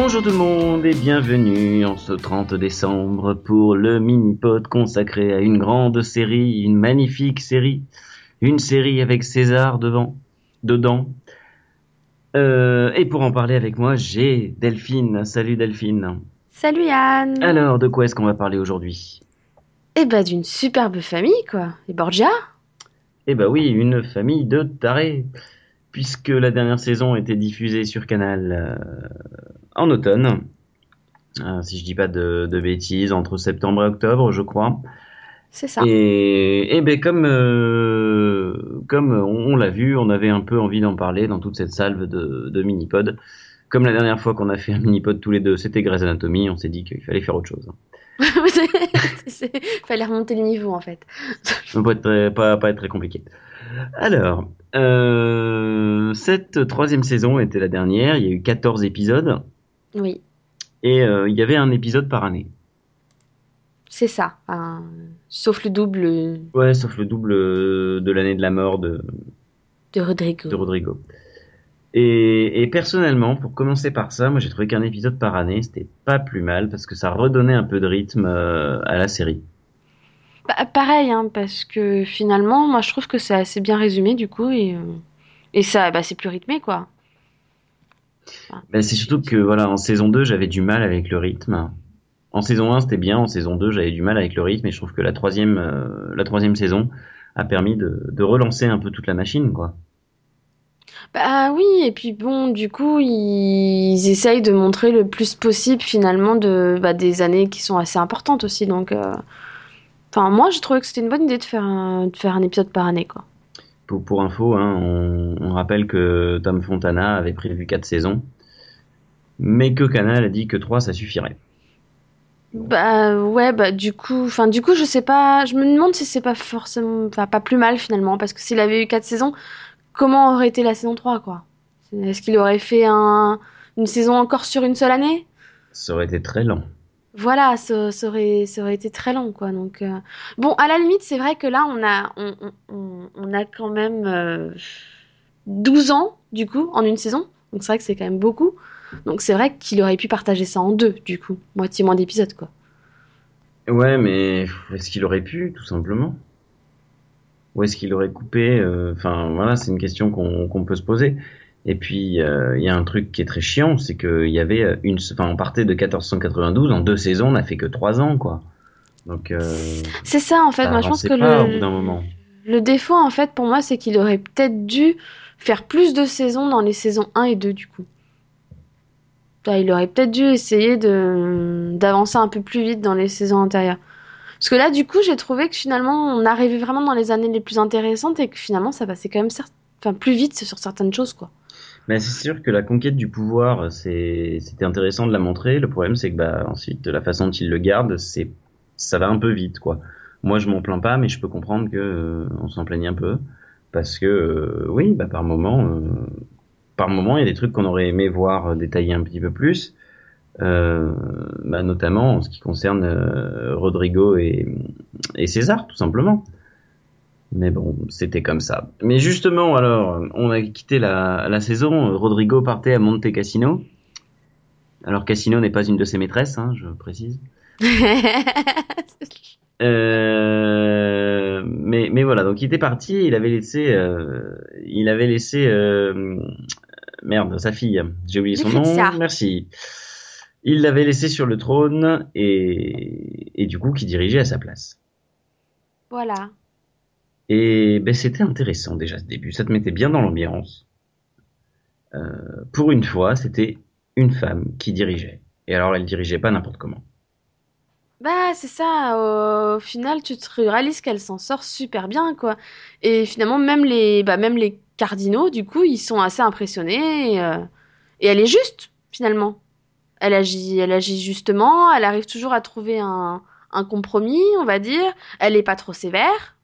Bonjour tout le monde et bienvenue en ce 30 décembre pour le mini-pod consacré à une grande série, une magnifique série, une série avec César devant, dedans. Euh, et pour en parler avec moi, j'ai Delphine. Salut Delphine. Salut Yann Alors, de quoi est-ce qu'on va parler aujourd'hui? Eh bah d'une superbe famille quoi. Les Borgia? Eh bah oui, une famille de tarés. Puisque la dernière saison était diffusée sur Canal euh, en automne. Euh, si je dis pas de, de bêtises, entre septembre et octobre, je crois. C'est ça. Et, et ben comme euh, comme on, on l'a vu, on avait un peu envie d'en parler dans toute cette salve de, de mini-pod. Comme la dernière fois qu'on a fait un mini-pod tous les deux, c'était Grey's Anatomy, on s'est dit qu'il fallait faire autre chose. C'est- Fallait remonter le niveau en fait. Ça peut être très- pas, pas être très compliqué. Alors, euh, cette troisième saison était la dernière, il y a eu 14 épisodes, Oui, et euh, il y avait un épisode par année. c'est ça. Sauf le double Ouais, sauf le double euh, de l'année de la mort de, de Rodrigo. de Rodrigo. Et, et personnellement, pour commencer par ça, moi j'ai trouvé qu'un épisode par année, c'était pas plus mal, parce que ça redonnait un peu de rythme euh, à la série. Bah, pareil, hein, parce que finalement, moi je trouve que c'est assez bien résumé du coup et, euh, et ça, bah, c'est plus rythmé quoi. Enfin, Ben, c'est surtout que voilà, en saison 2, j'avais du mal avec le rythme. En saison 1, c'était bien, en saison 2, j'avais du mal avec le rythme, et je trouve que la troisième, euh, la troisième saison a permis de, de relancer un peu toute la machine, quoi. Bah oui, et puis bon, du coup, ils essayent de montrer le plus possible finalement de, bah, des années qui sont assez importantes aussi. Donc, euh, enfin, moi, j'ai trouvé que c'était une bonne idée de faire un, de faire un épisode par année, quoi. Pour, pour info, hein, on, on rappelle que Tom Fontana avait prévu 4 saisons, mais que Canal a dit que 3, ça suffirait. Bah ouais, bah du coup, enfin du coup, je sais pas, je me demande si c'est pas forcément, enfin pas plus mal finalement, parce que s'il avait eu quatre saisons, comment aurait été la saison 3, quoi? Est-ce qu'il aurait fait un, une saison encore sur une seule année? Ça aurait été très lent. Voilà, ça, aurait, aurait été très long, quoi. Donc, euh, bon, à la limite, c'est vrai que là, on a, on, on- on, a quand même euh, 12 ans, du coup, en une saison. Donc, c'est vrai que c'est quand même beaucoup. Donc, c'est vrai qu'il aurait pu partager ça en deux, du coup. Moitié moins d'épisodes, quoi. Ouais, mais est-ce qu'il aurait pu, tout simplement? Ou est-ce qu'il aurait coupé euh, Enfin, voilà, c'est une question qu'on peut se poser. Et puis, euh, il y a un truc qui est très chiant, c'est qu'il y avait euh, une... Enfin, on partait de 1492, en deux saisons, on n'a fait que trois ans, quoi. Donc, euh, C'est ça, en fait. ça Moi, je pense que pas le, moment. défaut, en fait, pour moi, c'est qu'il aurait peut-être dû faire plus de saisons dans les saisons 1 et 2, du coup. Il aurait peut-être dû essayer de d'avancer un peu plus vite dans les saisons antérieures. Parce que là, du coup, j'ai trouvé que finalement, on arrivait vraiment dans les années les plus intéressantes et que finalement, ça passait quand même cer- enfin, plus vite sur certaines choses, quoi. Mais c'est sûr que la conquête du pouvoir, c'est, c'était intéressant de la montrer. Le problème, c'est que bah, ensuite, la façon dont il le garde, c'est, ça va un peu vite, quoi. Moi, je m'en plains pas, mais je peux comprendre que euh, on s'en plaigne un peu, parce que euh, oui, bah, par moment, euh, par moment, il y a des trucs qu'on aurait aimé voir détaillés un petit peu plus, euh, bah, notamment en ce qui concerne euh, Rodrigo et, et César, tout simplement. Mais bon, c'était comme ça. Mais justement, alors, on a quitté la, la saison. Rodrigo partait à Monte Cassino. Alors, Cassino n'est pas une de ses maîtresses, hein, je précise. Euh, mais, mais voilà, donc il était parti. Il avait laissé, euh, il avait laissé, euh, merde, sa fille. J'ai oublié son nom. Merci. Il l'avait laissé sur le trône et, et du coup, qui dirigeait à sa place. Voilà. Et ben, c'était intéressant déjà ce début, ça te mettait bien dans l'ambiance. Euh, pour une fois, c'était une femme qui dirigeait. Et alors, elle dirigeait pas n'importe comment. Bah, c'est ça. Au final, tu te réalises qu'elle s'en sort super bien, quoi. Et finalement, même les, bah, même les cardinaux, du coup, ils sont assez impressionnés. Et, euh, et elle est juste, finalement. Elle agit, elle agit justement. Elle arrive toujours à trouver un, un compromis, on va dire. Elle est pas trop sévère,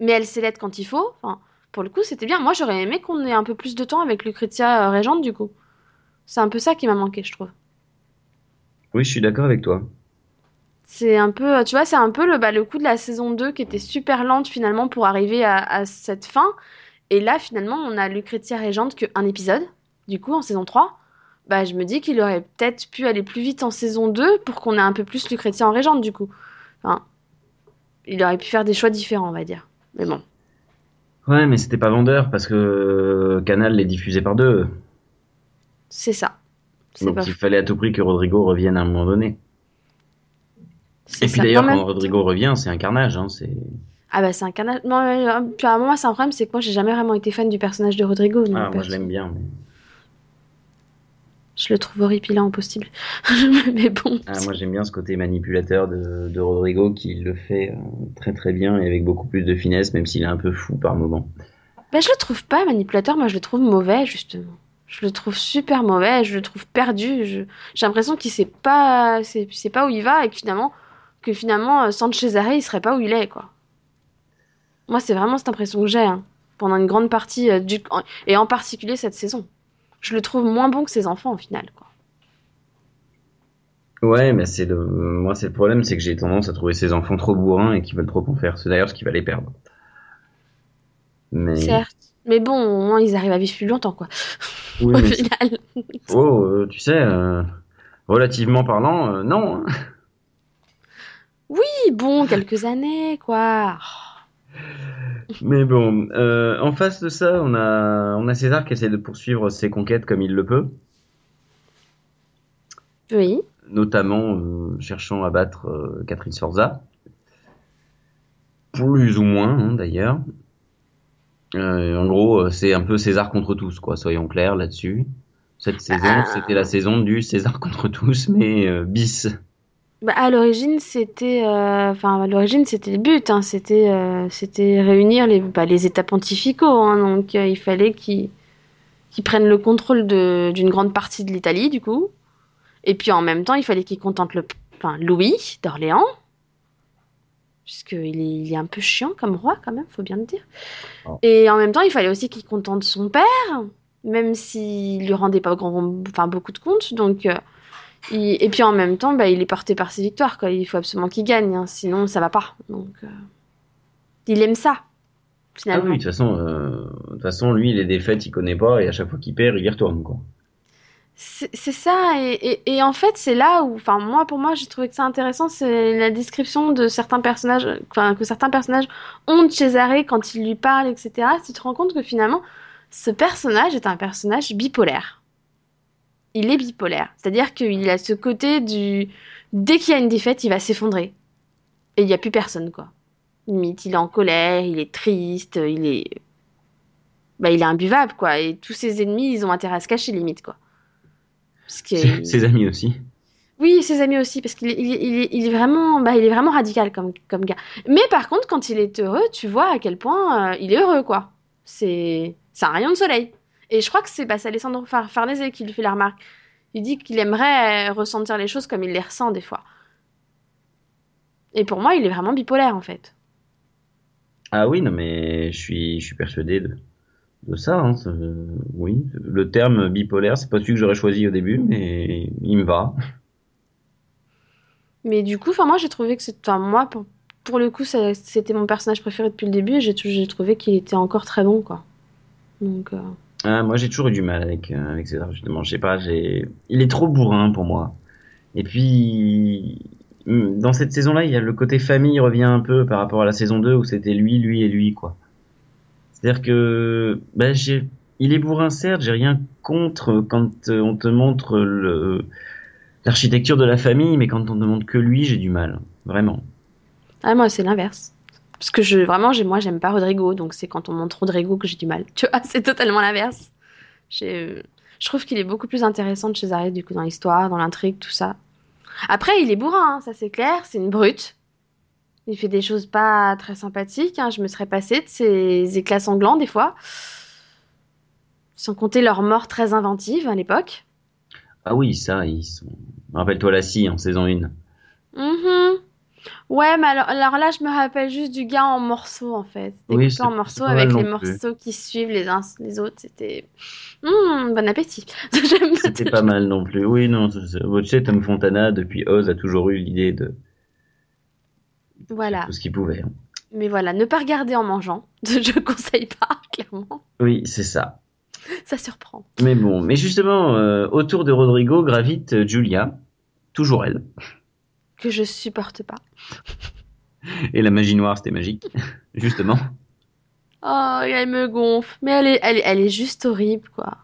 mais elle sait l'être quand il faut. Enfin, pour le coup, c'était bien. Moi, j'aurais aimé qu'on ait un peu plus de temps avec Lucrezia euh, Régente, du coup. C'est un peu ça qui m'a manqué, je trouve. Oui, je suis d'accord avec toi. C'est un peu, tu vois, c'est un peu le, bah, le coup de la saison 2 qui était super lente finalement pour arriver à, à cette fin. Et là, finalement, on a Lucrezia Régente qu'un épisode, du coup, en saison 3. bah, je me dis qu'il aurait peut-être pu aller plus vite en saison 2 pour qu'on ait un peu plus Lucrezia en régente, du coup. Enfin, il aurait pu faire des choix différents, on va dire. Mais bon. Ouais, mais c'était pas vendeur parce que Canal les diffusait par deux. C'est ça. Donc il fallait à tout prix que Rodrigo revienne à un moment donné. Et puis d'ailleurs, quand Rodrigo revient, c'est un carnage. Hein, c'est... Ah bah c'est un carnage. Non, puis à moi, c'est un problème, c'est que moi, j'ai jamais vraiment été fan du personnage de Rodrigo. ah, moi, je l'aime bien. Mais... Je le trouve horripilant possible. mais bon. Ah, moi, j'aime bien ce côté manipulateur de, de Rodrigo qui le fait euh, très très bien et avec beaucoup plus de finesse, même s'il est un peu fou par moment. Bah, je le trouve pas manipulateur, moi, je le trouve mauvais, justement. Je le trouve super mauvais, je le trouve perdu. J'ai l'impression qu'il sait pas, c'est pas où il va et que finalement, que finalement, sans Cesare, il serait pas où il est, quoi. Moi, c'est vraiment cette impression que j'ai hein, pendant une grande partie euh, du et en particulier cette saison. Je le trouve moins bon que ses enfants au final, quoi. Ouais, mais c'est le, moi c'est le problème, c'est que j'ai tendance à trouver ses enfants trop bourrins et qui veulent trop en faire. C'est d'ailleurs ce qui va les perdre. Mais... Certes. Mais bon, au moins ils arrivent à vivre plus longtemps, quoi. au final. Oh, euh, tu sais, euh, relativement parlant, non. Hein. Oui, bon, quelques années, quoi. Mais bon, euh, en face de ça, on a, on a César qui essaie de poursuivre ses conquêtes comme il le peut. Oui. Notamment euh, cherchant à battre euh, Catherine Sorza. Plus ou moins, hein, d'ailleurs. en gros, c'est un peu César contre tous, quoi, soyons clairs là-dessus. Cette saison, ah. c'était la saison du César contre tous, mais bis. Bah, à l'origine, c'était, euh, enfin, à l'origine, c'était le but. Hein, c'était, euh, c'était réunir les, bah, les États pontificaux. Hein, donc, euh, il fallait qu'ils, prennent le contrôle de, d'une grande partie de l'Italie, du coup. Et puis, en même temps, il fallait qu'ils contentent le, enfin, Louis d'Orléans, puisqu'il est, il est un peu chiant comme roi, quand même, faut bien le dire. Oh. Et en même temps, il fallait aussi qu'il contente son père, même s'il lui rendait pas grand, enfin, beaucoup de comptes. Donc et puis en même temps, bah, il est porté par ses victoires. Quoi. Il faut absolument qu'il gagne, hein. sinon ça va pas. Donc, euh, il aime ça. Finalement. Ah oui, de toute façon, euh, de toute façon, lui, les défaites, il connaît pas, et à chaque fois qu'il perd, il y retourne, quoi. C'est ça, et, et, en fait, c'est là où, enfin, moi, pour moi, j'ai trouvé que c'est intéressant, c'est la description de certains personnages, enfin, que certains personnages ont de Cesare quand ils lui parlent, etc. Tu te rends compte que finalement, ce personnage est un personnage bipolaire il est bipolaire. C'est-à-dire qu'il a ce côté du. Dès qu'il y a une défaite, il va s'effondrer. Et il n'y a plus personne, quoi. Limite, il est en colère, il est triste, il est. Bah, il est imbuvable, quoi. Et tous ses ennemis, ils ont intérêt à se cacher, limite, quoi. Parce que... Ses amis aussi. Oui, ses amis aussi, parce qu'il est, il est, vraiment, bah, il est vraiment radical comme, comme gars. Mais par contre, quand il est heureux, tu vois à quel point euh, il est heureux, quoi. C'est, c'est un rayon de soleil. Et je crois que c'est bah, Alessandro Farnese qui lui fait la remarque. Il dit qu'il aimerait ressentir les choses comme il les ressent des fois. Et pour moi, il est vraiment bipolaire en fait. Ah oui, non mais je suis, je suis persuadé de, de ça. Hein. oui, le terme bipolaire, c'est pas celui que j'aurais choisi au début, mais il me va. Mais du coup, enfin moi j'ai trouvé que moi pour, pour le coup, c'était mon personnage préféré depuis le début. Et j'ai trouvé qu'il était encore très bon quoi. Donc. Euh, ah, moi, j'ai toujours eu du mal avec, euh, avec César, justement. Je sais pas, il est trop bourrin pour moi. Et puis, hmm, dans cette saison-là, il y a le côté famille revient un peu par rapport à la saison 2 où c'était lui, lui et lui, quoi. C'est-à-dire que, ben, il est bourrin, certes, j'ai rien contre quand euh, on te montre l'architecture de la famille, mais quand on ne montre que lui, j'ai du mal. Vraiment. Ah, moi, c'est l'inverse. Parce que je, vraiment, moi, j'aime pas Rodrigo, donc c'est quand on montre Rodrigo que j'ai du mal. Tu vois, c'est totalement l'inverse. Je trouve qu'il est beaucoup plus intéressant de Cesare, du coup, dans l'histoire, dans l'intrigue, tout ça. Après, il est bourrin, hein, ça c'est clair, c'est une brute. Il fait des choses pas très sympathiques, hein. je me serais passée de ses éclats sanglants des fois. Sans compter leur mort très inventive à l'époque. Ah oui, ça, ils sont... Rappelle-toi la scie en saison 1. Mm Ouais, mais alors, là, je me rappelle juste du gars en morceaux, en fait. Oui, en morceaux avec les morceaux qui suivent les uns les autres. C'était. Mmh, bon appétit. C'était pas mal non plus. Oui, non. Tu sais, Tom Fontana, depuis Oz, a toujours eu l'idée de. Voilà. Tout ce qu'il pouvait. Hein. Mais voilà, ne pas regarder en mangeant. Je conseille pas, clairement. Oui, c'est ça. Ça surprend. Mais bon, mais justement, euh, autour de Rodrigo gravite euh, Julia, toujours elle. Que je supporte pas. Et la magie noire, c'était magique, justement. Oh, elle me gonfle. Mais elle est, elle, elle est juste horrible, quoi.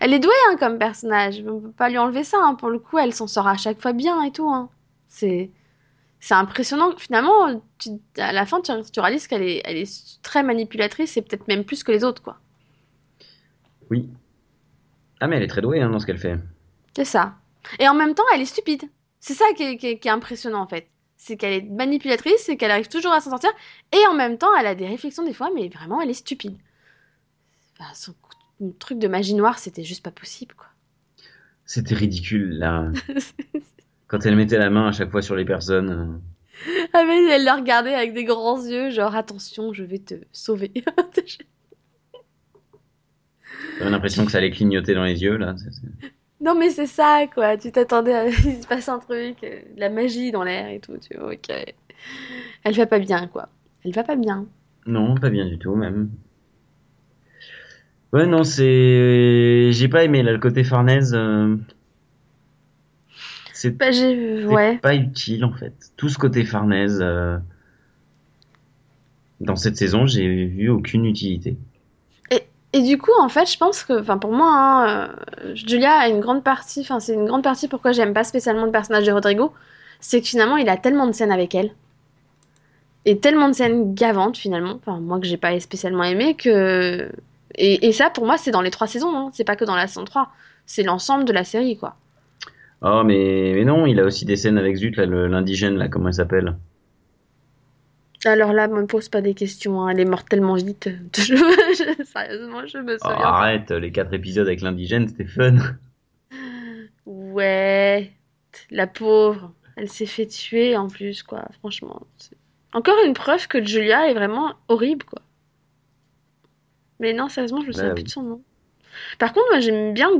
Elle est douée, hein, comme personnage. On peut pas lui enlever ça, hein. Pour le coup, elle s'en sort à chaque fois bien et tout, hein. C'est, c'est impressionnant. Finalement, tu- à la fin, tu, tu réalises qu'elle est, elle est très manipulatrice et peut-être même plus que les autres, quoi. Oui. Ah, mais elle est très douée hein, dans ce qu'elle fait. C'est ça. Et en même temps, elle est stupide. C'est ça qui est, qui est- qui est impressionnant, en fait. C'est qu'elle est manipulatrice et qu'elle arrive toujours à s'en sortir. Et en même temps, elle a des réflexions des fois, mais vraiment, elle est stupide. Enfin, son truc de magie noire, c'était juste pas possible, quoi. C'était ridicule, là. Quand elle mettait la main à chaque fois sur les personnes. euh. Ah, mais elle la regardait avec des grands yeux, genre attention, je vais te sauver. J'avais l'impression que ça allait clignoter dans les yeux, là. Non, mais c'est ça, quoi. Tu t'attendais à. Il se passe un truc, euh, de la magie dans l'air et tout, tu vois, ok. Elle va pas bien, quoi. Elle va pas bien. Non, pas bien du tout, même. Ouais, non, c'est. J'ai pas aimé, là, le côté Farnèse. euh, C'est Bah, Ouais. pas utile, en fait. Tout ce côté Farnèse. euh, Dans cette saison, j'ai vu aucune utilité. Et du coup, en fait, je pense que, enfin, pour moi, hein, euh, Julia a une grande partie, enfin, c'est une grande partie pourquoi j'aime pas spécialement le personnage de Rodrigo, c'est que finalement, il a tellement de scènes avec elle, et tellement de scènes gavantes, finalement, enfin, moi que j'ai pas spécialement aimé, que. Et, ça, pour moi, c'est dans les trois saisons, hein, c'est pas que dans la saison 3, c'est l'ensemble de la série, quoi. Oh, mais, mais non, il a aussi des scènes avec Zut, là, l'indigène, là, comment elle s'appelle? Alors là, me pose pas des questions, hein, elle est morte tellement vite. Je- je- Sérieusement, je me Oh, souviens. arrête, les quatre épisodes avec l'indigène, c'était fun. Ouais, la pauvre, elle s'est fait tuer en plus, quoi, franchement. Encore une preuve que Julia est vraiment horrible, quoi. Mais non, sérieusement, je me souviens Bah plus oui. de son nom. Par contre, moi, j'aime bien,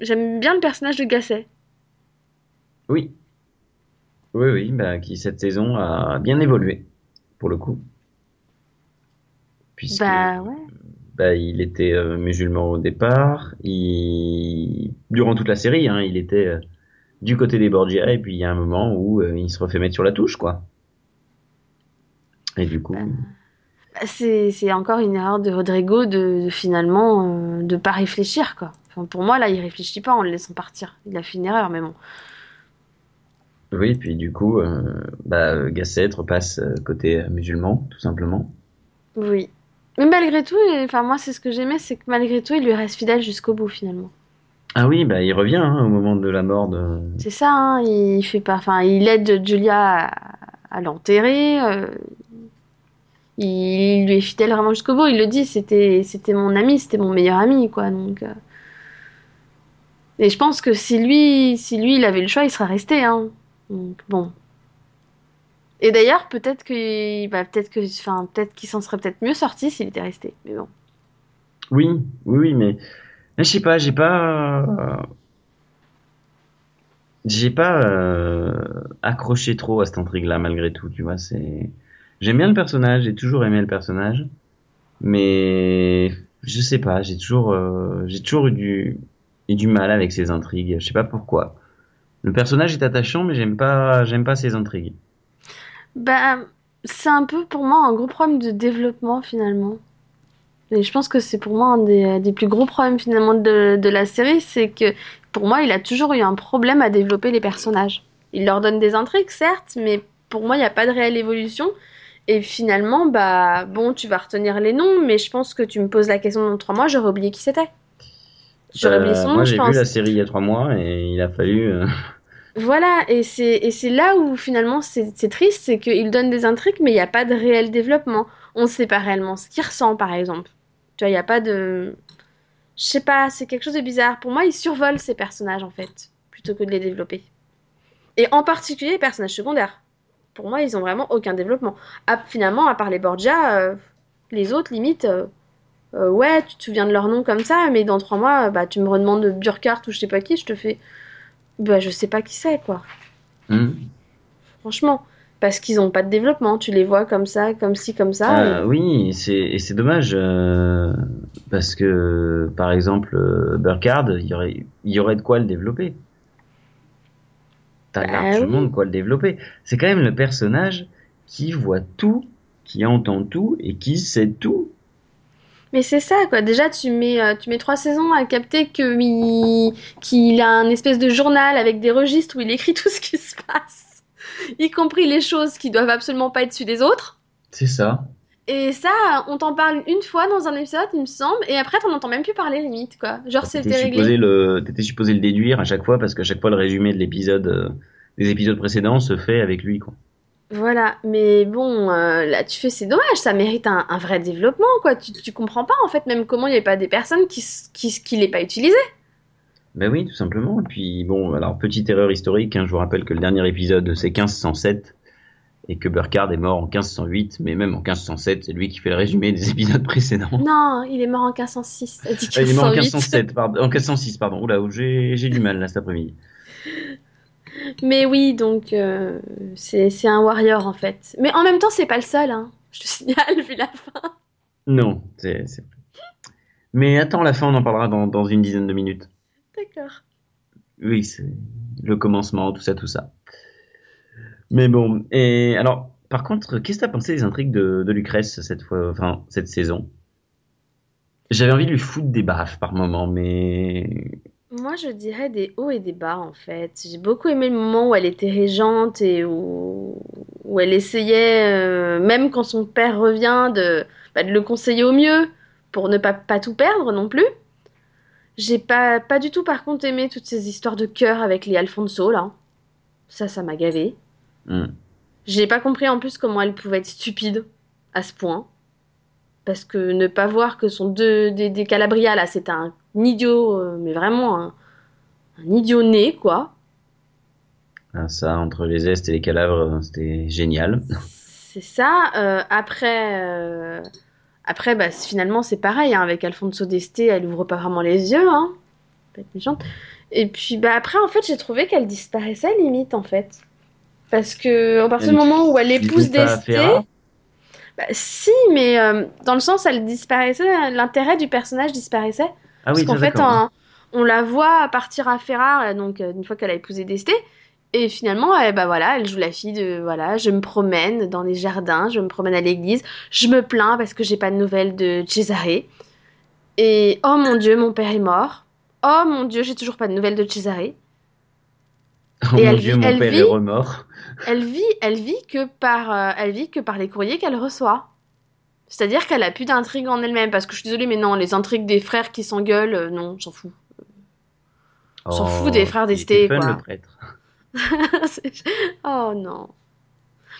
j'aime bien le personnage de Gasset. Oui. Oui, oui, bah, qui cette saison a bien évolué, pour le coup. Puisque Bah ouais. bah, il était euh, musulman au départ, il... durant toute la série, hein, il était euh, du côté des Borgia, et puis il y a un moment où euh, il se refait mettre sur la touche, quoi. Et du coup, Bah, C'est, c'est encore une erreur de Rodrigo de, de finalement de pas réfléchir, quoi. Enfin, pour moi, là, il réfléchit pas en le laissant partir. Il a fait une erreur, mais bon. Oui, puis du coup, euh, bah, Gasset repasse euh, côté euh, musulman, tout simplement. Oui. Mais malgré tout, enfin, moi, c'est ce que j'aimais, c'est que malgré tout, il lui reste fidèle jusqu'au bout, finalement. Ah oui, bah, il revient hein, au moment de la mort de... C'est ça, hein, il fait pas, enfin, il aide Julia à, à l'enterrer. euh, il lui est fidèle vraiment jusqu'au bout. Il le dit, c'était, c'était mon ami, c'était mon meilleur ami, quoi. Donc, euh. et je pense que si lui, si lui, il avait le choix, il serait resté, hein. Bon. Et d'ailleurs, peut-être que, bah, peut-être que, enfin, peut-être qu'il s'en serait peut-être mieux sorti s'il était resté. Mais bon. Oui, oui, oui, mais mais je sais pas, j'ai pas, j'ai pas euh, accroché trop à cette intrigue-là malgré tout, tu vois. J'aime bien le personnage, j'ai toujours aimé le personnage, mais je sais pas, j'ai toujours, euh, j'ai toujours eu du, eu du mal avec ces intrigues. Je sais pas pourquoi. Le personnage est attachant, mais j'aime pas, j'aime pas ces intrigues. Bah, c'est un peu pour moi un gros problème de développement finalement. Et je pense que c'est pour moi un des, des plus gros problèmes finalement de, de la série, c'est que pour moi il a toujours eu un problème à développer les personnages. Il leur donne des intrigues certes, mais pour moi il n'y a pas de réelle évolution. Et finalement, bah bon, tu vas retenir les noms, mais je pense que tu me poses la question dans trois mois, j'aurais oublié qui c'était. J'aurais oublié Euh, son nom, moi, je j'ai pense. vu la série il y a trois mois et il a fallu. euh, Voilà, et c'est là où finalement c'est triste, c'est qu'il donne des intrigues, mais il n'y a pas de réel développement. On ne sait pas réellement ce qu'il ressent, par exemple. Tu vois, il n'y a pas de... Je sais pas, c'est quelque chose de bizarre. Pour moi, il survole ces personnages, en fait, plutôt que de les développer. Et en particulier les personnages secondaires. Pour moi, ils ont vraiment aucun développement. Ah, finalement, à part les Borgia, euh, les autres, limite... euh, euh, ouais, tu te souviens de leur nom comme ça, mais dans trois mois, bah, tu me redemandes de Burkhardt ou je sais pas qui, je te fais... Bah, je sais pas qui c'est, quoi. hmm. Franchement. parce qu'ils n'ont pas de développement. Tu les vois comme ça, comme ci, comme ça. Euh, Oui, c'est et c'est dommage euh, parce que par exemple euh, Burkhardt, il y aurait il y aurait de quoi le développer. T'as Bah largement oui. de quoi le développer. C'est quand même le personnage qui voit tout, qui entend tout et qui sait tout. Mais c'est ça, quoi. Déjà, tu mets, euh, tu mets trois saisons à capter qu'il a un espèce de journal avec des registres où il écrit tout ce qui se passe, y compris les choses qui doivent absolument pas être sues des autres. C'est ça. Et ça, on t'en parle une fois dans un épisode, il me semble, et après, t'en entends même plus parler, limite, quoi. Genre, T'étais c'était supposé réglé. le t'étais supposé le déduire à chaque fois parce qu'à chaque fois le résumé de l'épisode euh, des épisodes précédents se fait avec lui quoi. Voilà, mais bon, euh, là, tu fais, c'est dommage, ça mérite un, un vrai développement, quoi. Tu, tu comprends pas, en fait, même comment il n'y avait pas des personnes qui, qui, l'aient pas utilisé. Ben oui, tout simplement. Et puis bon, alors petite erreur historique, hein, je vous rappelle que le dernier épisode c'est 1507 et que Burkhardt est mort en 1508, mais même en 1507, c'est lui qui fait le résumé des épisodes précédents. Non, il est mort en 1506. Elle dit Ah, il est mort en 1508. 1507, pardon, en 1506, pardon. Oula, j'ai j'ai du mal là cet après-midi. Mais oui, donc euh, c'est un warrior en fait. Mais en même temps, c'est pas le seul, hein. Je te signale, vu la fin. Non, c'est c'est. Mais attends, la fin, on en parlera dans, dans une dizaine de minutes. D'accord. Oui, c'est le commencement, tout ça, tout ça. Mais bon, et alors, par contre, qu'est-ce que t'as pensé des intrigues de, de Lucrèce cette fois, enfin, cette saison? J'avais envie de lui foutre des baffes par moment, mais Moi, je dirais des hauts et des bas en fait. J'ai beaucoup aimé le moment où elle était régente et où, où elle essayait, euh, même quand son père revient, de, bah, de le conseiller au mieux pour ne pas, pas tout perdre non plus. J'ai pas, pas du tout par contre aimé toutes ces histoires de cœur avec les Alfonso là. Ça, ça m'a gavé. hmm. J'ai pas compris en plus comment elle pouvait être stupide à ce point. Parce que ne pas voir que son deux des, des Calabria là, c'est un idiot, euh, mais vraiment un, un idiot né quoi. Ah, ça, entre les Est et les Calabres, c'était génial. C'est ça. Euh, après, euh, après bah, finalement c'est pareil hein, avec Alfonso d'Este, elle ouvre pas vraiment les yeux, hein. Pas être méchante. Et puis bah après en fait j'ai trouvé qu'elle disparaissait limite en fait. Parce que à partir du moment où elle épouse d'Este, Bah, si, mais euh, dans le sens, elle disparaissait, l'intérêt du personnage disparaissait. Ah Parce qu'en fait, en- on la voit partir à Ferrare, donc euh, une fois qu'elle a épousé Deste, et finalement, elle, bah voilà, elle joue la fille de voilà, je me promène dans les jardins, je me promène à l'église, je me plains parce que j'ai pas de nouvelles de Cesare. Et oh mon Dieu, mon père est mort. Oh mon Dieu, j'ai toujours pas de nouvelles de Cesare. Oh et mon elle dieu, vit- mon elle père vit- est remords. Elle vit, elle vit que par, euh, elle vit que par les courriers qu'elle reçoit. C'est-à-dire qu'elle a plus d'intrigue en elle-même. Parce que je suis désolée, mais non, les intrigues des frères qui s'engueulent, euh, non, j'en fous. On s'en fout des frères était d'Este, fun, quoi. le prêtre. Oh non.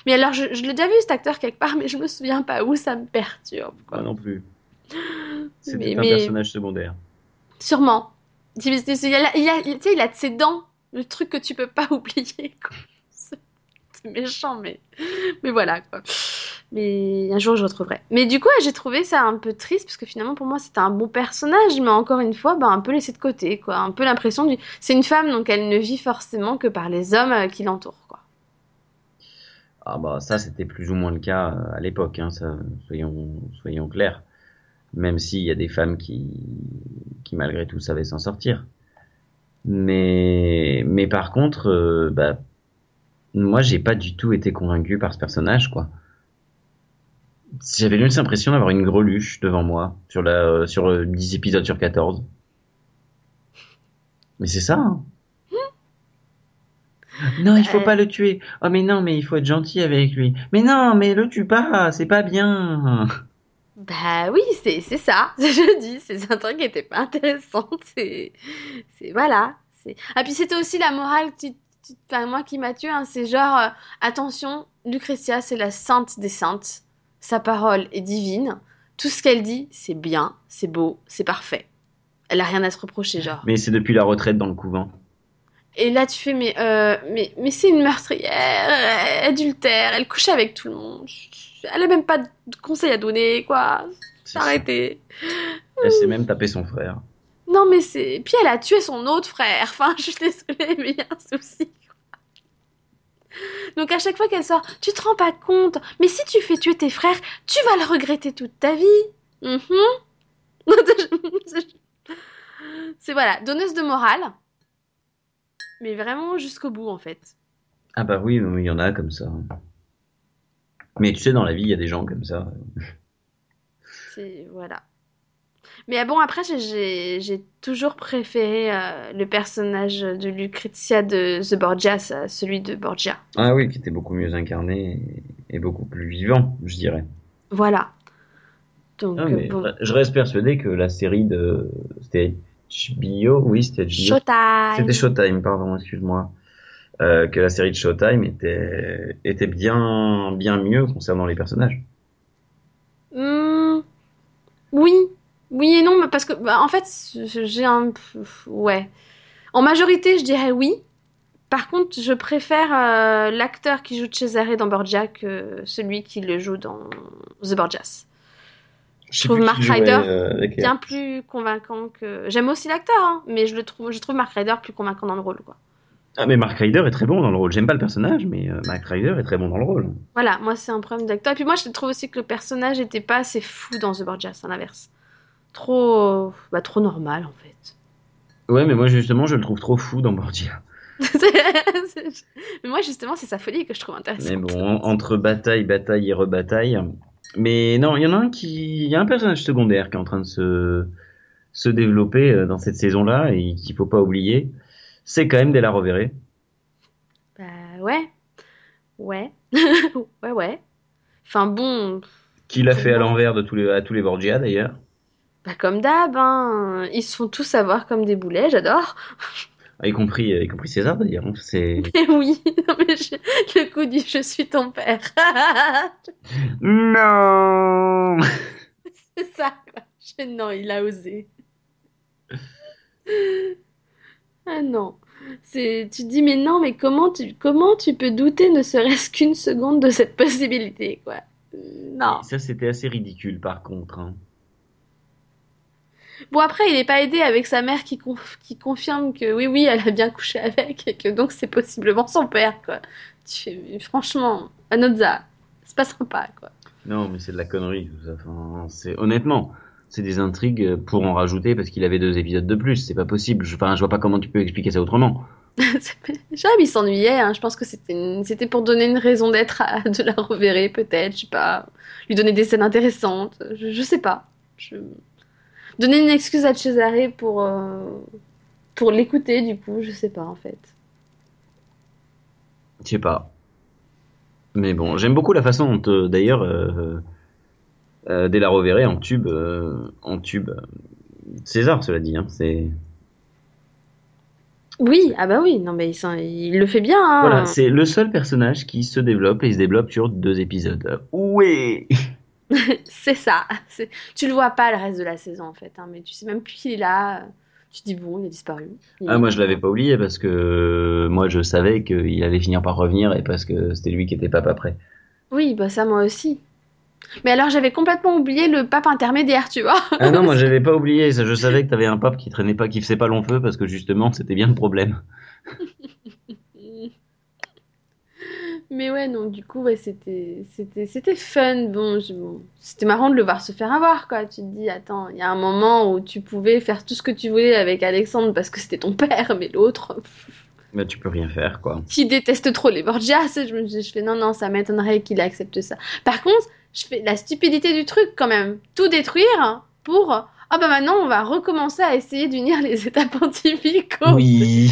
Mais alors, je, je l'ai déjà vu cet acteur quelque part, mais je me souviens pas où, ça me perturbe. Pas non plus. C'était un mais- personnage secondaire. Sûrement. Il a, il a- il a- tu sais, il a de ses dents, le truc que tu peux pas oublier. quoi. C'est c'est méchant, mais, mais voilà. Quoi. Mais un jour, je retrouverai. Mais du coup, j'ai trouvé ça un peu triste, parce que finalement, pour moi, c'était un bon personnage, mais encore une fois, bah, un peu laissé de côté. quoi. Un peu l'impression du. C'est une femme, donc elle ne vit forcément que par les hommes euh, qui l'entourent. quoi. Ah bah ça c'était plus ou moins le cas euh, à l'époque, hein, soyons, soyons clairs. Même s'il y a des femmes qui, qui malgré tout savaient s'en sortir. Mais, mais par contre, euh, bah, moi j'ai pas du tout été convaincu par ce personnage, quoi. J'avais juste l'impression d'avoir une greluche devant moi sur la, euh, sur euh, 10 épisodes sur 14. Mais c'est ça, hein. Non, il faut Euh. pas le tuer. Oh mais non, mais il faut être gentil avec lui. Mais non, mais le tue pas, c'est pas bien. Bah oui, c'est c'est ça. Je dis, ces intrigues étaient pas intéressantes. C'est c'est voilà. C'est ah puis c'était aussi la morale. que Tu, tu- enfin, moi qui m'a tué, hein, c'est genre euh, attention, Lucretia c'est la sainte des saintes. Sa parole est divine. Tout ce qu'elle dit, c'est bien, c'est beau, c'est parfait. Elle a rien à se reprocher, genre. Mais c'est depuis la retraite dans le couvent. Et là, tu fais, mais, euh, mais, mais c'est une meurtrière, adultère, elle couche avec tout le monde. Elle a même pas de conseils à donner, quoi. Arrêtez. Elle s'est même tapé son frère. Non, mais c'est. Puis elle a tué son autre frère. Enfin, je suis désolée, mais il y a un souci. Donc à chaque fois qu'elle sort, tu te rends pas compte, mais si tu fais tuer tes frères, tu vas le regretter toute ta vie. Mhm. C'est voilà, donneuse de morale, mais vraiment jusqu'au bout en fait. Ah bah oui, il y en a comme ça. Mais tu sais, dans la vie, il y a des gens comme ça. C'est voilà. Mais bon, après, j'ai j'ai toujours préféré euh, le personnage de Lucrezia de The Borgias à celui de Borgia. Ah oui, qui était beaucoup mieux incarné et, et beaucoup plus vivant, je dirais. Voilà. Donc, Ah, mais bon. Je reste persuadé que la série de. C'était HBO Oui, c'était HBO. Showtime. C'était Showtime, pardon, excuse-moi. Euh, que la série de Showtime était, était bien, bien mieux concernant les personnages. Hmm, oui, oui et non, parce que bah, en fait, j'ai un ouais. En majorité, je dirais oui. Par contre, je préfère euh, l'acteur qui joue Cesare dans Borgia que celui qui le joue dans The Borgias. Je trouve Mark Ryder euh, Bien plus convaincant que. J'aime aussi l'acteur, hein, mais je le trouve, je trouve Mark Ryder plus convaincant dans le rôle, quoi. Ah, mais Mark Ryder est très bon dans le rôle. J'aime pas le personnage, mais euh, Mark Ryder est très bon dans le rôle. Voilà, moi c'est un problème d'acteur. Et puis moi je trouve aussi que le personnage était pas assez fou dans The Borgias, à l'inverse. Trop, bah, trop normal en fait. Ouais, mais moi justement, je le trouve trop fou dans Borgia. mais moi justement c'est sa folie que je trouve intéressante. Mais bon, en- entre bataille, bataille et rebataille. Mais non, il y en a un qui. Il y a un personnage secondaire qui est en train de se, se développer euh, dans cette saison-là et qu'il faut pas oublier. C'est quand même Della Rovere. Bah ouais, ouais, ouais ouais. Enfin bon, Qui l'a fait à l'envers de tous les, à tous les Borgia d'ailleurs. Bah comme d'hab, hein. Ils se font tous avoir comme des boulets, j'adore. Ah, Y compris, y compris César d'ailleurs. hein. C'est. Oui, non, mais je- le coup du je suis ton père. Non C'est ça, quoi. Je- Non, il a osé. Ah non. C'est, tu te dis, mais non, mais comment tu, comment tu peux douter ne serait-ce qu'une seconde de cette possibilité, quoi? Non. Ça, c'était assez ridicule par contre. hein. Bon, après, il n'est pas aidé avec sa mère qui, conf- qui confirme que oui, oui, elle a bien couché avec et que donc c'est possiblement son père, quoi. Tu fais, franchement, Anodza, c'est pas sympa, quoi. Non, mais c'est de la connerie tout ça. Enfin, c'est honnêtement, c'est des intrigues pour en rajouter parce qu'il avait deux épisodes de plus. C'est pas possible. Je, enfin, je vois pas comment tu peux expliquer ça autrement. Jamais il s'ennuyait, hein. Je pense que c'était une- c'était pour donner une raison d'être à de la reverrer, peut-être, je sais pas. Lui donner des scènes intéressantes, je, je sais pas. Je... Donner une excuse à Cesare pour, euh, pour l'écouter, du coup, je sais pas, en fait. Je sais pas. Mais bon, j'aime beaucoup la façon dont, euh, d'ailleurs, euh, euh, Della Rovere en tube, euh, en tube. César, cela dit. Hein, c'est Oui, ah bah oui, non mais il, le fait bien, hein. voilà, c'est le seul personnage qui se développe et il se développe sur deux épisodes. Oui. C'est ça. Tu le vois pas le reste de la saison, en fait, hein, mais tu sais même plus qu'il est là. Tu te dis, bon, il a disparu. Il- Ah, moi, je l'avais pas oublié parce que euh, moi, je savais qu'il allait finir par revenir et parce que c'était lui qui était pas prêt. Oui, bah ça, moi aussi. Mais alors, j'avais complètement oublié le pape intermédiaire, tu vois. Ah non, moi j'avais pas oublié ça. Je savais que t'avais un pape qui traînait pas, qui faisait pas long feu parce que justement c'était bien le problème. Mais ouais, non, du coup, ouais, c'était, c'était, c'était fun. Bon, je- bon, c'était marrant de le voir se faire avoir, quoi. Tu te dis, attends, il y a un moment où tu pouvais faire tout ce que tu voulais avec Alexandre parce que c'était ton père, mais l'autre, Mais tu peux rien faire quoi. qui déteste trop les Borgias, je me je fais, non, non, ça m'étonnerait qu'il accepte ça. Par contre, je fais la stupidité du truc, quand même. Tout détruire pour, ah bah maintenant, on va recommencer à essayer d'unir les états pontificaux. Oui.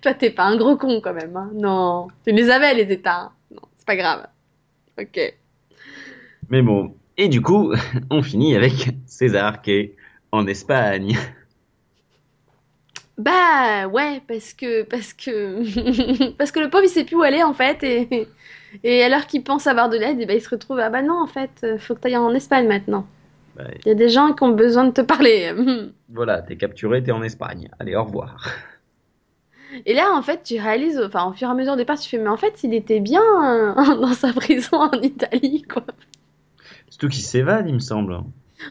Toi, t'es pas un gros con quand même, hein. Non, tu les avais les états. hein. Non, c'est pas grave. Ok. Mais bon. Et du coup, on finit avec César qui est en Espagne. Bah ouais, parce que parce que parce que le pauvre il sait plus où aller en fait et et alors qu'il pense avoir de l'aide, et ben il se retrouve ah bah non en fait, euh, faut que t'ailles en Espagne maintenant. Il y a des gens qui ont besoin de te parler. voilà, t'es capturé, t'es en Espagne. Allez, au revoir. Et là en fait tu réalises, enfin au fur et à mesure des parts, tu fais mais en fait il était bien euh, dans sa prison en Italie quoi. Surtout qu'il s'évade, il me semble.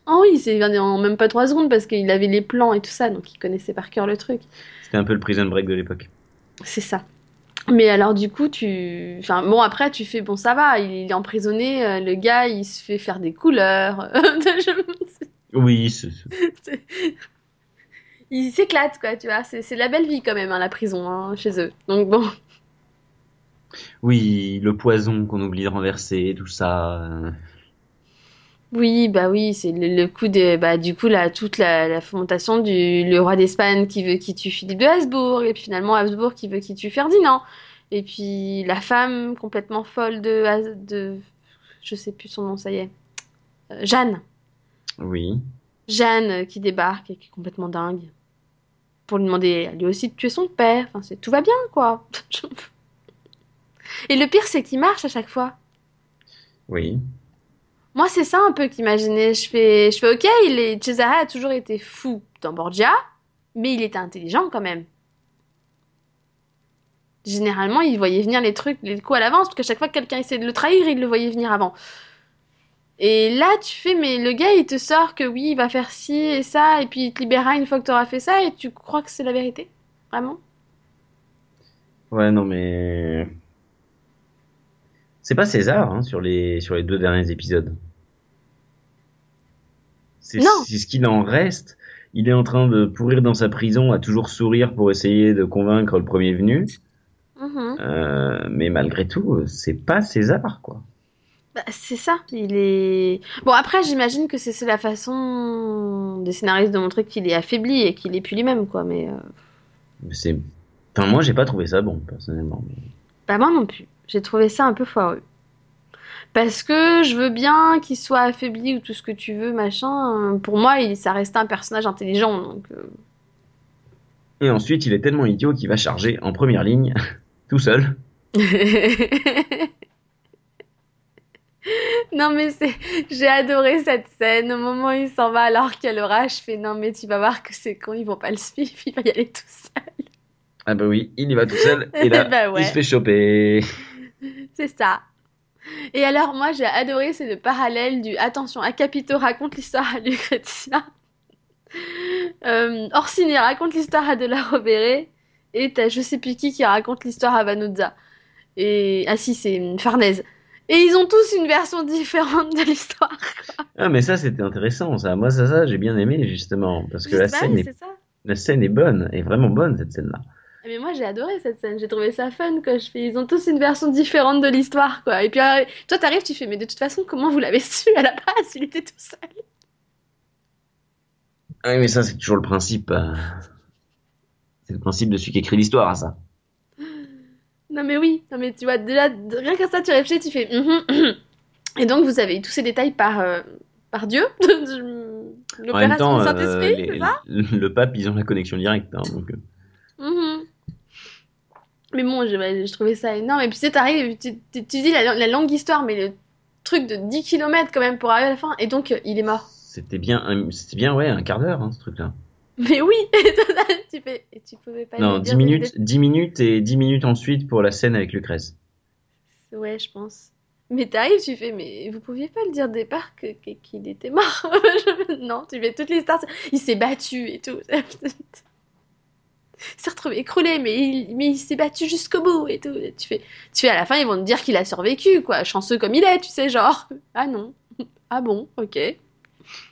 Oh oui, c'est en même pas trois secondes parce qu'il avait les plans et tout ça, donc il connaissait par cœur le truc. C'était un peu le prison break de l'époque. C'est ça. Mais alors du coup, tu... Enfin bon, après, tu fais, bon, ça va, il est emprisonné, euh, le gars, il se fait faire des couleurs. Oui, c'est- C'est- il s'éclate, quoi, tu vois. C'est c'est la belle vie quand même, hein, la prison, hein, chez eux. Donc bon. oui, le poison qu'on oublie de renverser, tout ça. Oui, bah oui, c'est le, le coup de, bah du coup, là, toute la, la fomentation du le roi d'Espagne qui veut qu'il tue Philippe de Habsbourg, et puis finalement Habsbourg qui veut qu'il tue Ferdinand, et puis la femme complètement folle de, de, je sais plus son nom, ça y est, Euh, Jeanne. Oui. Jeanne euh, qui débarque et qui est complètement dingue. Pour lui demander à lui aussi de tuer son père. Enfin, c'est tout va bien, quoi. Et le pire, c'est qu'il marche à chaque fois. Oui. Moi, c'est ça un peu qu'imaginais. Je fais, je fais OK, il est... Cesare a toujours été fou dans Borgia, mais il était intelligent quand même. Généralement, il voyait venir les trucs, les coups à l'avance, parce qu'à chaque fois que quelqu'un essayait de le trahir, il le voyait venir avant. Et là, tu fais, mais le gars, il te sort que oui, il va faire ci et ça, et puis il te libérera une fois que tu auras fait ça, et tu crois que c'est la vérité? Vraiment? Ouais, non, mais. C'est pas César hein, sur les sur les deux derniers épisodes. C'est ce qu'il en reste. Il est en train de pourrir dans sa prison, à toujours sourire pour essayer de convaincre le premier venu. Mhm. Euh, mais malgré tout, c'est pas César, quoi. Bah, c'est ça, il est... Bon, après, j'imagine que c'est la façon des scénaristes de montrer qu'il est affaibli et qu'il est plus lui-même, quoi, mais... euh, Mais C'est. Enfin, moi, j'ai pas trouvé ça bon, personnellement. Bah, moi non plus. J'ai trouvé ça un peu foireux. Parce que je veux bien qu'il soit affaibli ou tout ce que tu veux, machin. Pour moi, il... ça reste un personnage intelligent, donc... euh, Et ensuite, il est tellement idiot qu'il va charger en première ligne, tout seul. Non mais c'est, j'ai adoré cette scène. Au moment où il s'en va alors qu'il y a l'orage, je fais non mais tu vas voir que c'est con, ils vont pas le suivre, il va y aller tout seul. Ah bah oui, il y va tout seul, et là, Bah ouais. il se fait choper. C'est ça. Et alors moi j'ai adoré c'est le parallèle du attention, Acapito raconte l'histoire à Lucrezia. Euh, Orsini raconte l'histoire à De la Rovere et t'as je sais plus qui qui raconte l'histoire à Vanozza. Et ah si c'est Farnèse. Et ils ont tous une version différente de l'histoire. Ah, mais ça, c'était intéressant, ça. Moi, ça, ça, j'ai bien aimé, justement. Parce que la scène, est, la scène est bonne, est vraiment bonne, cette scène-là. Mais moi j'ai adoré cette scène, j'ai trouvé ça fun quoi. Je fais, ils ont tous une version différente de l'histoire quoi. Et puis euh, toi t'arrives, tu fais, mais de toute façon comment vous l'avez su à la base? Il était tout seul. Ah, oui, mais ça, c'est toujours le principe. euh, C'est le principe de celui qui écrit l'histoire, ça. Non mais oui, non mais tu vois déjà rien qu'à ça tu réfléchis, tu fais. mhm, mhm. Et donc vous avez eu tous ces détails par euh, par Dieu, En même l'opération temps, du euh, Saint-Esprit, les- c'est ça? le, pape, ils ont la connexion directe. hein, donc, euh. Mais bon, je, ouais, je trouvais ça énorme. Et puis tu sais, t'arrives, tu, tu, tu dis la, la longue histoire, mais le truc de 10 km quand même pour arriver à la fin, et donc euh, il est mort. C'était bien, c'était bien, ouais, un quart d'heure, hein, ce truc-là. Mais oui, tu fais, et tu pouvais pas Non, le 10 dire dès le minutes, 10 minutes et 10 minutes ensuite pour la scène avec Lucrèce. Ouais, je pense. Mais t'arrives, tu fais, mais vous pouviez pas le dire au départ que- qu'il était mort. Non, tu fais toute l'histoire. Il s'est battu et tout. Il s'est retrouvé écroulé, mais il, mais il s'est battu jusqu'au bout et tout. Et tu fais, tu fais à la fin, ils vont te dire qu'il a survécu, quoi. Chanceux comme il est, tu sais, genre. Ah non. Ah bon, ok. Et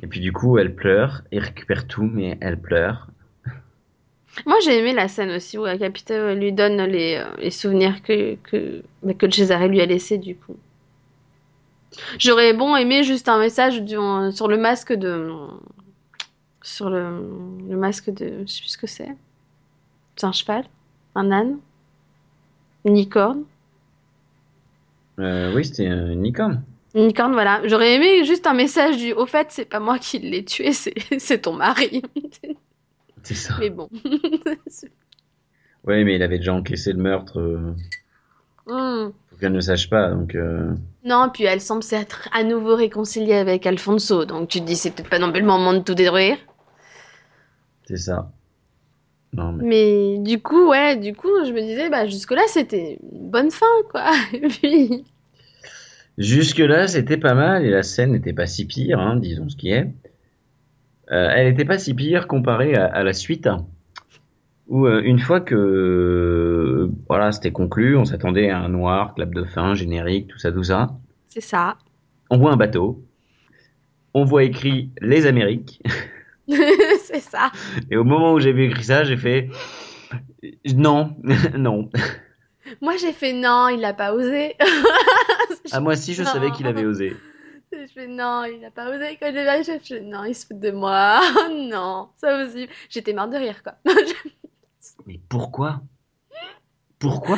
puis du coup, elle pleure, et récupère tout, mais elle pleure. Moi, j'ai aimé la scène aussi où Agapito lui donne les, euh, les souvenirs que, que, bah, que Cesare lui a laissés, du coup. J'aurais bon aimé juste un message du- sur le masque de. Sur le, le masque de. Je sais plus ce que c'est. C'est un cheval Un âne Une licorne Euh, oui, c'était une licorne. Une licorne, voilà. J'aurais aimé juste un message du. Au fait, c'est pas moi qui l'ai tué, c'est c'est ton mari. C'est ça. Mais bon. Ouais, mais il avait déjà encaissé le meurtre. euh, Hmm. faut qu'elle ne sache pas, donc. euh, Non, puis elle semble s'être à nouveau réconciliée avec Alfonso, donc tu te dis c'est peut-être pas non plus le moment de tout détruire. C'est ça. Non, mais. Mais du coup, ouais, du coup, je me disais, bah jusque-là c'était une bonne fin, quoi. Puis, Jusque-là, c'était pas mal et la scène n'était pas si pire, hein, disons ce qui est. Euh, elle n'était pas si pire comparée à, à la suite. Où euh, une fois que euh, voilà, c'était conclu, on s'attendait à un noir, clap de fin, générique, tout ça, tout ça. C'est ça. On voit un bateau. On voit écrit les Amériques. c'est ça. Et au moment où j'ai vu écrit ça, j'ai fait non, non. Moi, j'ai fait non, il l'a pas osé. ah, moi si, je Non. savais qu'il avait osé. Je fais non, il n'a pas osé. Quand je l'ai vu, je fais non, il se fout de moi. non, pas possible. J'étais morte de rire, quoi. Mais pourquoi? Pourquoi?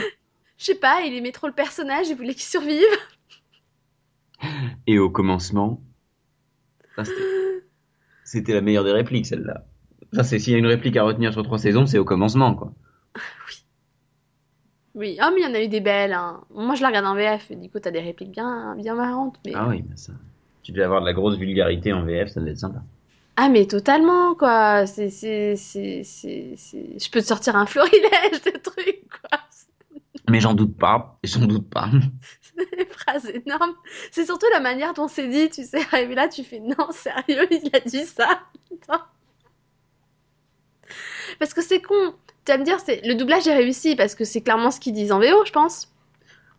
Je sais pas, il aimait trop le personnage, il voulait qu'il survive. Et au commencement, ça, c'était- la meilleure des répliques, celle-là. Ça, c'est s'il y a une réplique à retenir sur trois saisons, c'est au commencement, quoi. Oui, ah, mais il y en a eu des belles. hein. Moi, je la regarde en VF, et du coup, t'as des répliques bien, bien marrantes. Mais... Ah oui, mais ça. Tu devais avoir de la grosse vulgarité en VF, ça devait être sympa. Ah, mais totalement, quoi. C'est, c'est, c'est, c'est, c'est- Je peux te sortir un florilège de trucs, quoi. Mais j'en doute pas, et j'en doute pas. Des phrases énormes. C'est surtout la manière dont c'est dit, tu sais. Arrivé là, tu fais non, sérieux, il a dit ça. Putain. Parce que c'est con. Tu vas me dire, c'est... le doublage est réussi parce que c'est clairement ce qu'ils disent en VO, je pense.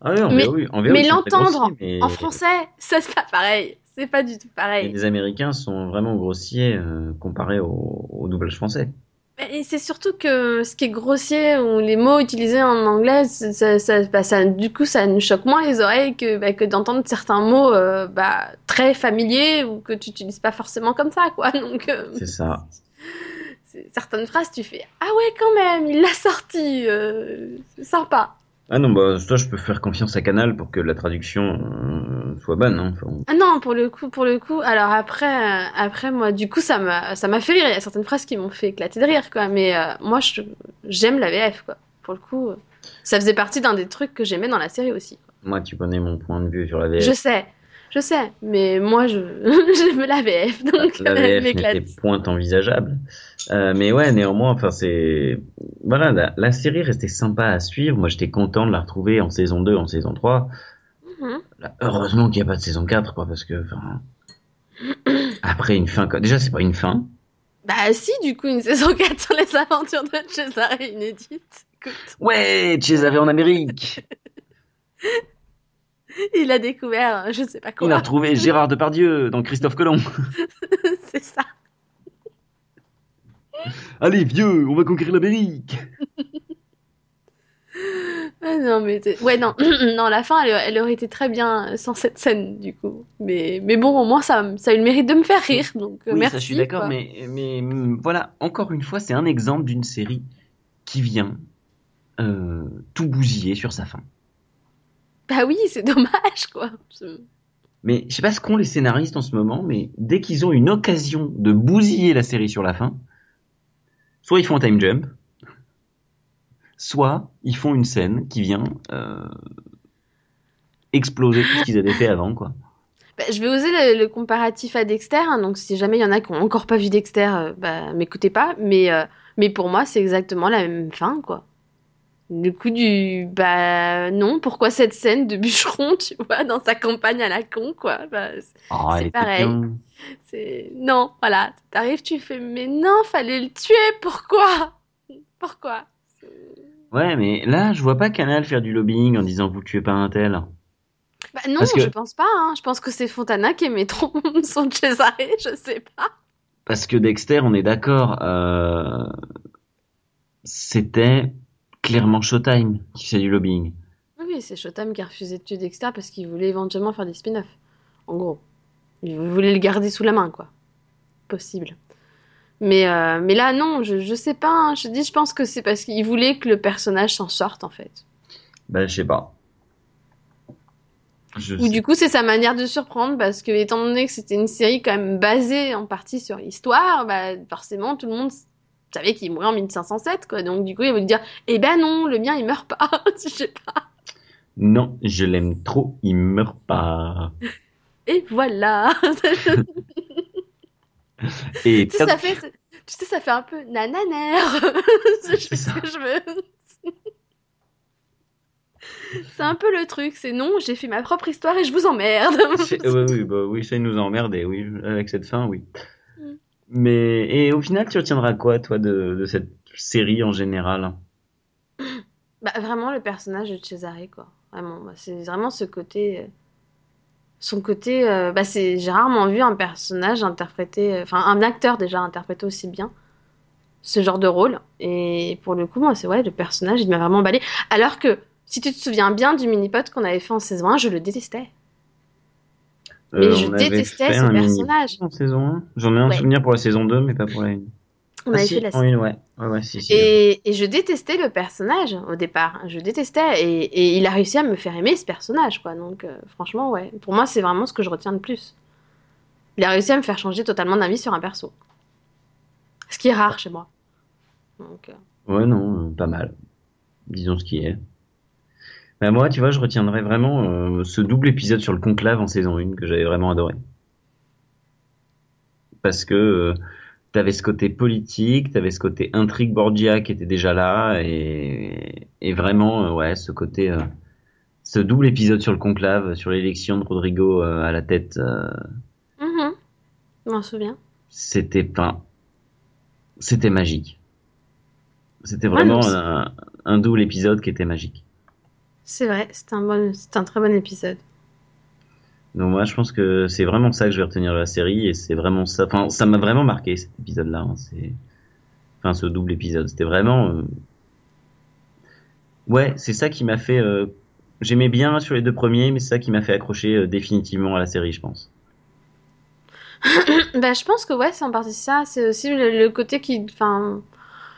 Ah oui, en Mais- VO, oui. En VO, mais ils sont très l'entendre mais- En français, ça c'est pas pareil. C'est pas du tout pareil. les Américains sont vraiment grossiers euh, comparés au, au doublage français. Et c'est surtout que ce qui est grossier ou les mots utilisés en anglais, ça, ça- bah, ça- du coup, ça nous choque moins les oreilles que, bah, que d'entendre certains mots euh, bah, très familiers ou que tu n'utilises pas forcément comme ça, quoi. Donc, euh, C'est ça. certaines phrases, tu fais Ah ouais, quand même, il l'a sorti, euh, sympa. Ah non, bah, ça, je peux faire confiance à Canal pour que la traduction euh, soit bonne. Hein. Enfin, Ah non, pour le coup, pour le coup. Alors après, euh, après moi, du coup, ça m'a, ça m'a fait rire. Il y a certaines phrases qui m'ont fait éclater de rire, quoi. Mais euh, moi, j'aime la VF, quoi. Pour le coup, ça faisait partie d'un des trucs que j'aimais dans la série aussi. quoi. moi, tu connais mon point de vue sur la VF. Je sais, je sais, mais moi, je, j'aime la VF, donc la VF m'éclate. n'était point envisageable. Euh, mais ouais, néanmoins, enfin, c'est, voilà, la, la série restait sympa à suivre. Moi, j'étais content de la retrouver en saison 2, en saison 3. Mhm. Là, heureusement qu'il n'y a pas de saison 4, quoi, parce que, après une fin, quoi. Déjà, c'est pas une fin. Bah si, du coup, une saison 4 sur les aventures de César inédite. Écoute, Ouais, Cesare en Amérique. il a découvert, euh, je sais pas Il a quoi. retrouvé Gérard Depardieu dans Christophe Colomb. C'est ça. Allez, vieux, on va conquérir l'Amérique. Ah non, mais ouais, non, non, la fin, elle, elle aurait été très bien sans cette scène, du coup. Mais, mais bon, au moins, ça, ça a eu le mérite de me faire rire, donc euh, Oui, merci. ça, je suis d'accord, quoi. mais, mais hum, voilà, encore une fois, c'est un exemple d'une série qui vient euh, tout bousiller sur sa fin. Bah oui, c'est dommage, quoi. Mais je sais pas ce qu'ont les scénaristes en ce moment, mais dès qu'ils ont une occasion de bousiller la série sur la fin, soit ils font un time jump, soit ils font une scène qui vient euh, exploser tout ce qu'ils avaient fait avant, quoi. Bah, je vais oser le, le comparatif à Dexter, hein, donc si jamais il y en a qui ont encore pas vu Dexter, euh, bah m'écoutez pas, mais, euh, mais pour moi, c'est exactement la même fin, quoi. Du coup, du. Bah non, pourquoi cette scène de bûcheron, tu vois, dans sa campagne à la con, quoi? Bah, c'est- Oh, C'est pareil. C'est non, voilà, t'arrives, tu fais mais non, fallait le tuer, pourquoi? Pourquoi? Ouais, mais là, je vois pas Canal faire du lobbying en disant vous tuez pas un tel. Bah non, Parce que- je pense pas, hein. Je pense que c'est Fontana qui aimait trop son Cesare, je sais pas. Parce que Dexter, on est d'accord, euh, c'était clairement Showtime qui fait du lobbying. Oui, c'est Showtime qui a refusé de tuer Dexter parce qu'il voulait éventuellement faire des spin-offs. En gros. Il voulait le garder sous la main, quoi. Possible. Mais, euh, mais là, non, je, je sais pas. hein. Je dis, je pense que c'est parce qu'il voulait que le personnage s'en sorte, en fait. Ben, je sais pas. Je Ou sais- du coup, c'est sa manière de surprendre parce que, étant donné que c'était une série quand même basée en partie sur l'histoire, bah, forcément, tout le monde savait qu'il mourait en 1507, quoi. Donc, du coup, il voulait dire, eh ben non, le mien, il meurt pas. Je sais pas. Non, je l'aime trop, il meurt pas. Et voilà. Et Tu sais, ça fait, tu sais, ça fait un peu sais ça. ce que je veux. C'est un peu le truc, c'est non, j'ai fait ma propre histoire et je vous emmerde. C'est- oui, oui, bah, oui, ça nous a emmerdé, oui, avec cette fin, oui. Mais, et au final, tu retiendras quoi, toi, de, cette série en général? Bah, vraiment le personnage de Cesare, quoi. Vraiment, bah, c'est vraiment ce côté. euh, Son côté. euh, bah, c'est... J'ai rarement vu un personnage interprété. Enfin, un acteur déjà interprété aussi bien ce genre de rôle. Et pour le coup, moi, c'est ouais, le personnage, il m'a vraiment emballé. Alors que, si tu te souviens bien du mini-pod qu'on avait fait en saison 1, je le détestais. Mais Euh, je détestais fait ce personnage. En saison 1 J'en ai un Ouais. souvenir pour la saison 2, mais pas pour la 1. On ah, avait si, fait la une, ouais. Ouais, ouais, si, si. Et, et je détestais le personnage au départ. Je détestais. Et, et il a réussi à me faire aimer ce personnage, quoi. Donc, euh, franchement, ouais. Pour moi, c'est vraiment ce que je retiens de plus. Il a réussi à me faire changer totalement d'avis sur un perso. Ce qui est rare chez moi. Donc, euh, Ouais, non, euh, pas mal. Disons ce qui est. Bah, moi, tu vois, je retiendrai vraiment euh, ce double épisode sur le conclave en saison 1 que j'avais vraiment adoré. Parce que euh, t'avais ce côté politique, t'avais ce côté intrigue Borgia qui était déjà là, et, et vraiment, euh, ouais, ce côté, euh, ce double épisode sur le conclave, sur l'élection de Rodrigo euh, à la tête, euh, mhm. Je m'en souviens. c'était pas, c'était magique. C'était Ouais, vraiment un, un double épisode qui était magique. C'est vrai. C'est un, bon, c'est un très bon épisode. Donc moi, je pense que c'est vraiment ça que je vais retenir de la série, et c'est vraiment ça. Enfin, ça m'a vraiment marqué cet épisode-là. hein. C'est, enfin, ce double épisode, c'était vraiment. euh, Ouais, c'est ça qui m'a fait. euh, J'aimais bien sur les deux premiers, mais c'est ça qui m'a fait accrocher euh, définitivement à la série, je pense. bah, je pense que, ouais, c'est en partie ça. C'est aussi le, le côté qui. Enfin.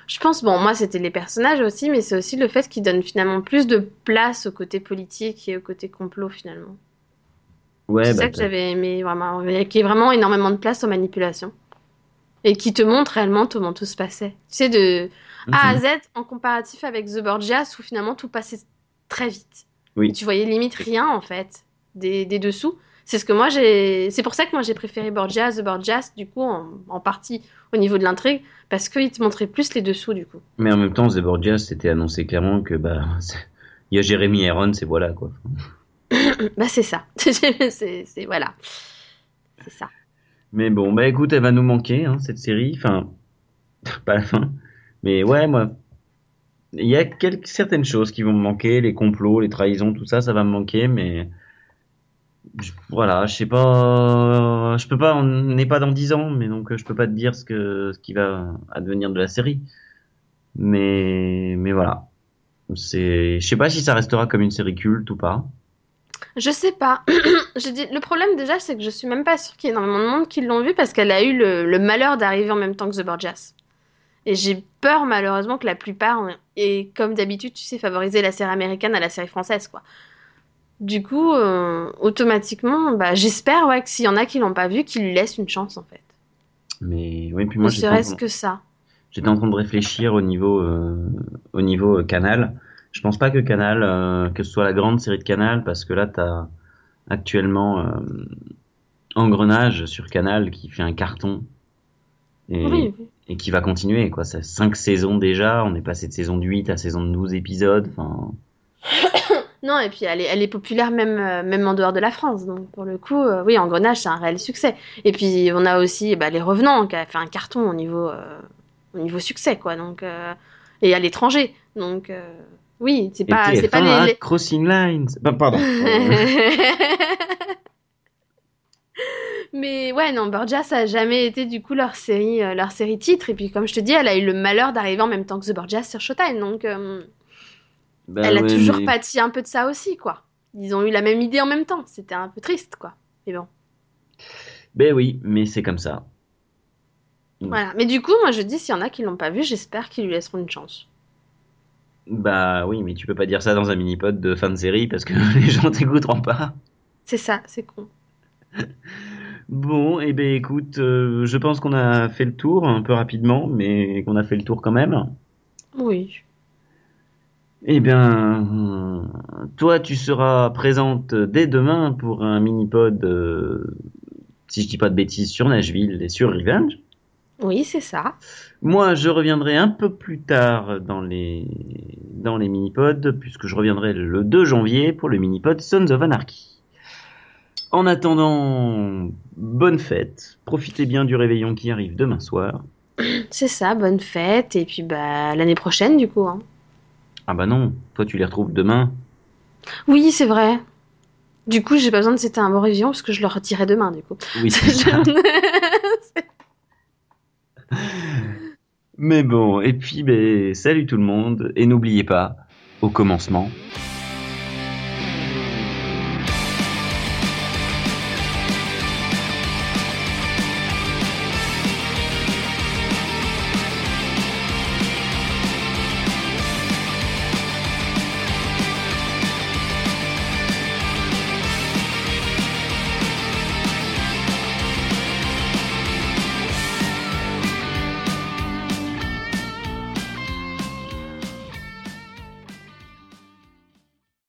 Je pense, bon, moi, c'était les personnages aussi, mais c'est aussi le fait qu'ils donnent finalement plus de place au côté politique et au côté complot, finalement. Ouais, C'est bah, ça que j'avais aimé, vraiment. Qui est vraiment énormément de place aux manipulations. Et qui te montre réellement comment tout se passait. Tu sais, de A à Mhm. Z, en comparatif avec The Borgias, où finalement tout passait très vite. Oui. Et tu voyais limite rien, en fait, des, des dessous. C'est ce que moi j'ai. C'est pour ça que moi j'ai préféré Borgia The Borgias, du coup, en, en partie au niveau de l'intrigue, parce qu'il te montrait plus les dessous, du coup. Mais en même temps, The Borgias, c'était annoncé clairement que bah, c'est- il y a Jérémy Irons, et voilà quoi. bah, c'est ça. c'est. c'est- Voilà. C'est ça. Mais bon, bah écoute, elle va nous manquer, hein, cette série. Enfin, pas la fin. Mais ouais, moi, il y a quelques, certaines choses qui vont me manquer, les complots, les trahisons, tout ça, ça va me manquer, mais voilà, je sais pas, je peux pas, on n'est pas dans 10 ans, mais donc euh, je peux pas te dire ce que, ce qui va advenir de la série. Mais, mais voilà. C'est, je sais pas si ça restera comme une série culte ou pas. Je sais pas. je dis, le problème déjà, c'est que je suis même pas sûre qu'il y ait énormément de monde qui l'ont vu parce qu'elle a eu le, le malheur d'arriver en même temps que The Borgias. Et j'ai peur malheureusement que la plupart, et comme d'habitude, tu sais, favoriser la série américaine à la série française, quoi. Du coup, euh, automatiquement, bah, j'espère ouais, que s'il y en a qui l'ont pas vu, qu'ils lui laissent une chance en fait. Mais oui, puis Ne moi en serait-ce train- que ça. J'étais en train de réfléchir au niveau, euh, au niveau euh, Canal. Je pense pas que Canal, euh, que ce soit la grande série de Canal, parce que là, t'as actuellement euh, Engrenage sur Canal qui fait un carton et, Oui, et qui va continuer. quoi. Ça cinq saisons déjà. On est passé de saison de 8 à saison de 12 épisodes. Enfin, Non, et puis elle est, elle est populaire même, euh, même en dehors de la France. Donc pour le coup, euh, oui, Engrenage, c'est un réel succès. Et puis on a aussi bah, Les Revenants, qui a fait un carton au niveau, euh, au niveau succès, quoi. Donc, euh, et à l'étranger. Donc oui, c'est pas, c'est pas TF1 a les... les- Crossing Lines. Bah, pardon. Mais ouais, non, Borgia, ça a jamais été du coup leur série, leur série titre. Et puis comme je te dis, elle a eu le malheur d'arriver en même temps que The Borgia sur Showtime. Donc Bah elle a ouais, toujours mais- pâti un peu de ça aussi, quoi. Ils ont eu la même idée en même temps. C'était un peu triste, quoi. Mais bon. Ben oui, mais c'est comme ça. Voilà. Mais du coup, moi je dis, s'il y en a qui l'ont pas vu, j'espère qu'ils lui laisseront une chance. Bah oui, mais tu peux pas dire ça dans un mini-pod de fin de série parce que les gens t'écouteront pas. C'est ça, c'est con. Bon, et ben écoute, euh, je pense qu'on a fait le tour un peu rapidement, mais qu'on a fait le tour quand même. Oui. Eh bien, toi, tu seras présente dès demain pour un mini-pod, euh, si je dis pas de bêtises, sur Nashville et sur Revenge. Oui, c'est ça. Moi, je reviendrai un peu plus tard dans les, dans les mini-pods, puisque je reviendrai le 2 janvier pour le mini-pod Sons of Anarchy. En attendant, bonne fête, profitez bien du réveillon qui arrive demain soir, C'est ça, bonne fête, et puis bah l'année prochaine du coup. hein. Ah bah non, toi tu les retrouves demain. Oui, c'est vrai. Du coup, j'ai pas besoin de c'était un bon révision parce que je le retirerai demain du coup. Oui, c'est ça. Mais bon, et puis ben, salut tout le monde, et n'oubliez pas, au commencement,